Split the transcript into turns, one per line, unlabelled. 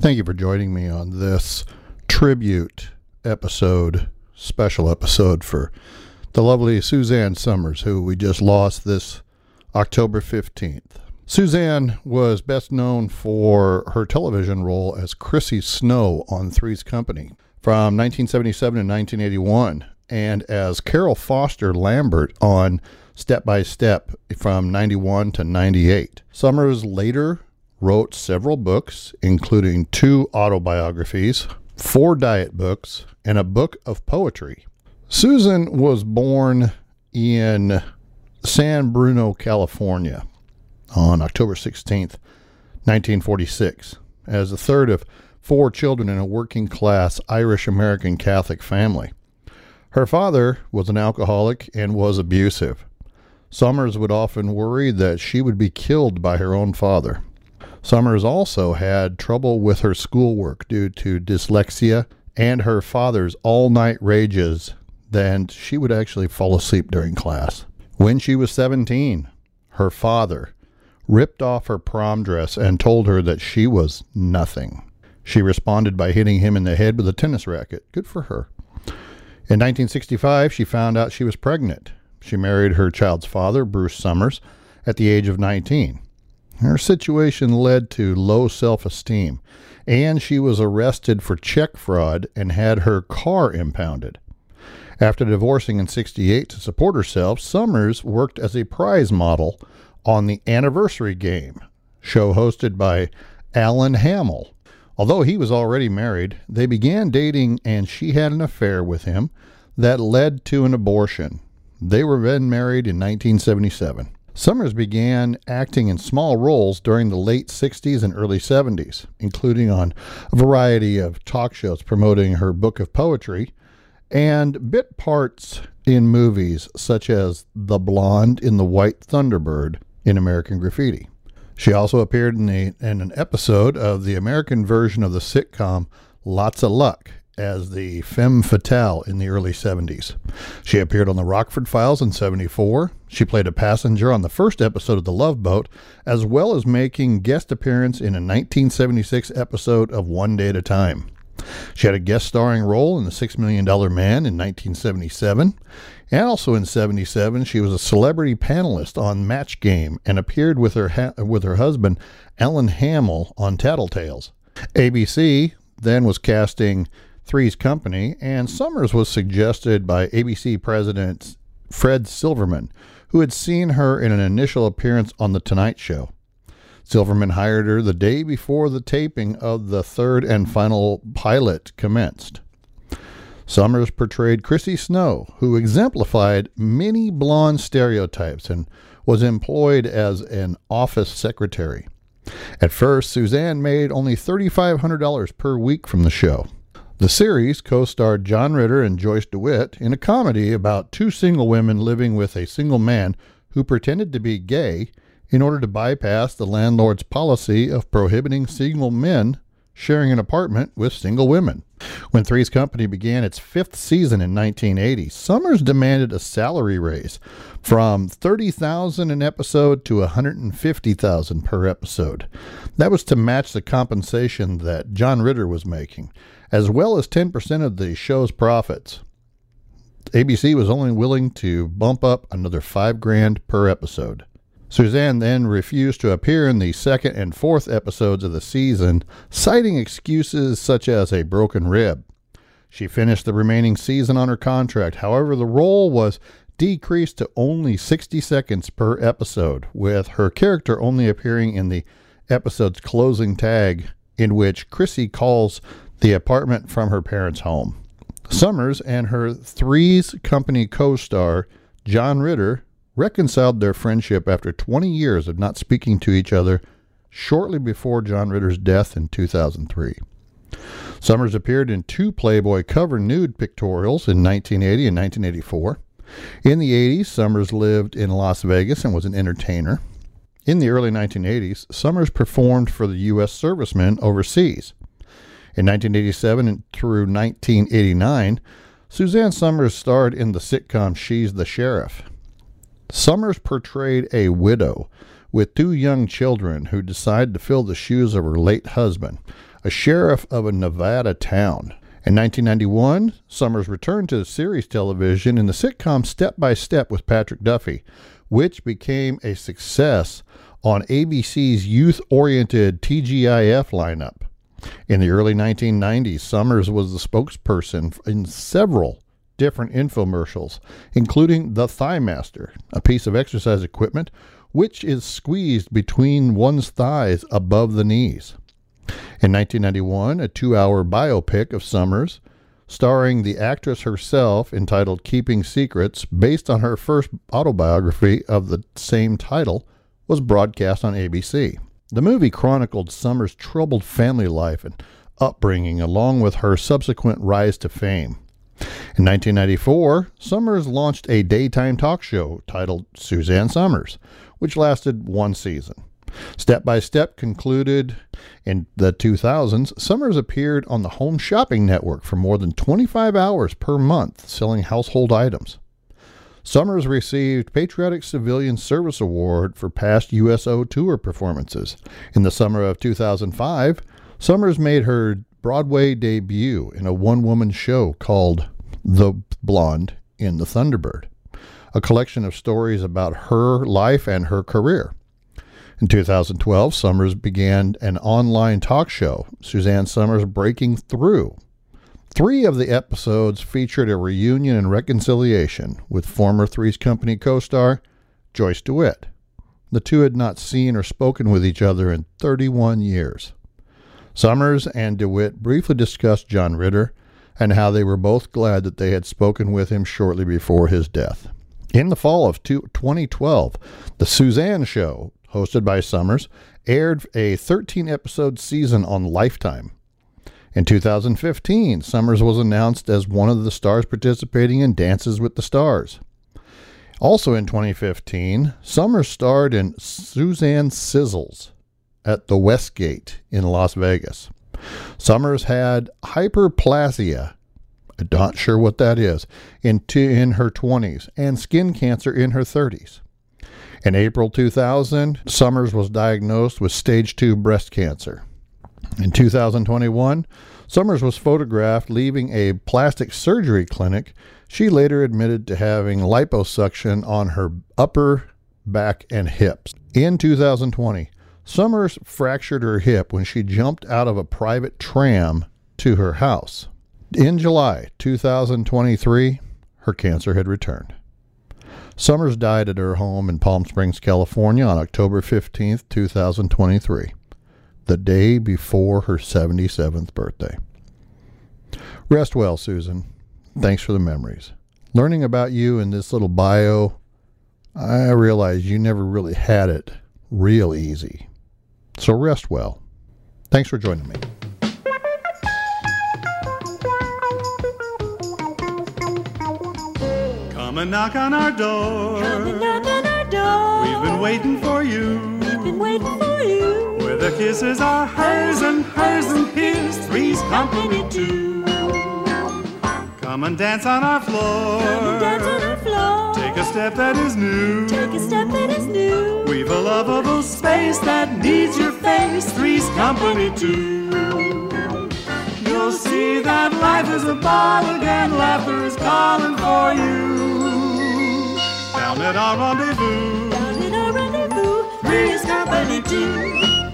Thank you for joining me on this tribute episode, special episode for the lovely Suzanne Somers, who we just lost this October 15th. Suzanne was best known for her television role as Chrissy Snow on Three's Company from 1977 to 1981, and as Carol Foster Lambert on Step by Step from 91 to 98. Somers later wrote several books, including two autobiographies, four diet books, and a book of poetry. Susan was born in San Bruno, California on October 16th, 1946, as the third of four children in a working class Irish American Catholic family. Her father was an alcoholic and was abusive. Somers would often worry that she would be killed by her own father. Somers also had trouble with her schoolwork due to dyslexia and her father's all night rages, then she would actually fall asleep during class. When she was 17, her father ripped off her prom dress and told her that she was nothing. She responded by hitting him in the head with a tennis racket. Good for her. In 1965, she found out she was pregnant. She married her child's father, Bruce Sommers, at the age of 19. Her situation led to low self esteem, and she was arrested for check fraud and had her car impounded. After divorcing in 68 to support herself, Somers worked as a prize model on the Anniversary Game, show hosted by Alan Hamel. Although he was already married, they began dating and she had an affair with him that led to an abortion. They were then married in 1977. Somers began acting in small roles during the late 60s and early 70s, including on a variety of talk shows promoting her book of poetry and bit parts in movies such as The Blonde in The White Thunderbird in American Graffiti. She also appeared in, in an episode of the American version of the sitcom Lots of Luck as the femme fatale in the early 70s. She appeared on the Rockford Files in 74. She played a passenger on the first episode of The Love Boat, as well as making guest appearance in a 1976 episode of One Day at a Time. She had a guest starring role in The Six Million Dollar Man in 1977. And also in 77, she was a celebrity panelist on Match Game and appeared with her, ha- with her husband, Alan Hamel, on Tattletales. ABC then was casting Three's Company, and Somers was suggested by ABC President Fred Silverman, who had seen her in an initial appearance on The Tonight Show. Silverman hired her the day before the taping of the third and final pilot commenced. Somers portrayed Chrissy Snow, who exemplified many blonde stereotypes and was employed as an office secretary. At first, Suzanne made only $3,500 per week from the show. The series co starred John Ritter and Joyce DeWitt in a comedy about two single women living with a single man who pretended to be gay in order to bypass the landlord's policy of prohibiting single men sharing an apartment with single women. When Three's Company began its fifth season in 1980, Somers demanded a salary raise from 30,000 an episode to 150,000 per episode. That was to match the compensation that John Ritter was making as well as 10% of the show's profits. ABC was only willing to bump up another 5 grand per episode. Suzanne then refused to appear in the second and fourth episodes of the season, citing excuses such as a broken rib. She finished the remaining season on her contract. However, the role was decreased to only 60 seconds per episode, with her character only appearing in the episode's closing tag, in which Chrissy calls the apartment from her parents' home. Somers and her Three's Company co star, John Ritter, reconciled their friendship after 20 years of not speaking to each other shortly before John Ritter's death in 2003. Somers appeared in two Playboy cover nude pictorials in 1980 and 1984. In the 80s, Somers lived in Las Vegas and was an entertainer. In the early 1980s, Somers performed for the U.S. servicemen overseas. In 1987 through 1989, Suzanne Somers starred in the sitcom She's the Sheriff. Somers portrayed a widow with two young children who decide to fill the shoes of her late husband, a sheriff of a Nevada town. In 1991, Somers returned to series television in the sitcom Step by Step with Patrick Duffy, which became a success on ABC's youth oriented TGIF lineup. In the early 1990s, Somers was the spokesperson in several different infomercials, including the Thigh Master, a piece of exercise equipment which is squeezed between one's thighs above the knees. In 1991, a two hour biopic of Somers, starring the actress herself, entitled Keeping Secrets, based on her first autobiography of the same title, was broadcast on ABC. The movie chronicled Somers' troubled family life and upbringing, along with her subsequent rise to fame. In 1994, Somers launched a daytime talk show titled Suzanne Somers, which lasted one season. Step by Step concluded in the 2000s. Somers appeared on the Home Shopping Network for more than 25 hours per month selling household items. Somers received Patriotic Civilian Service Award for past USO tour performances. In the summer of 2005, Somers made her Broadway debut in a one woman show called The Blonde in the Thunderbird, a collection of stories about her life and her career. In 2012, Somers began an online talk show, Suzanne Somers Breaking Through. Three of the episodes featured a reunion and reconciliation with former Three's Company co star Joyce DeWitt. The two had not seen or spoken with each other in 31 years. Somers and DeWitt briefly discussed John Ritter and how they were both glad that they had spoken with him shortly before his death. In the fall of 2012, The Suzanne Show hosted by Somers, aired a 13 episode season on Lifetime. In 2015, Somers was announced as one of the stars participating in Dances with the Stars. Also in 2015, Somers starred in Suzanne Sizzles at the Westgate in Las Vegas. Somers had hyperplasia, I'm not sure what that is, in, in her 20s and skin cancer in her 30s. In April 2000, Somers was diagnosed with stage 2 breast cancer. In 2021, Somers was photographed leaving a plastic surgery clinic. She later admitted to having liposuction on her upper back and hips. In 2020, Somers fractured her hip when she jumped out of a private tram to her house. In July 2023, her cancer had returned. Somers died at her home in Palm Springs, California on October 15, 2023, the day before her 77th birthday. Rest well, Susan. Thanks for the memories. Learning about you in this little bio, I realize you never really had it real easy. So rest well. Thanks for joining me.
Come and knock on our door.
Come and knock on our door.
We've been waiting for you.
We've been waiting for you.
The kisses are hers and hers and his. Three's company too. Come and dance on our floor.
Come and dance on our floor.
Take a step that is new.
Take a step that is new.
We've a lovable space that needs your face. Three's company too. You'll see that life is a ball again. Laughter is calling for you. Down at our rendezvous.
Down in our rendezvous. Three's company too.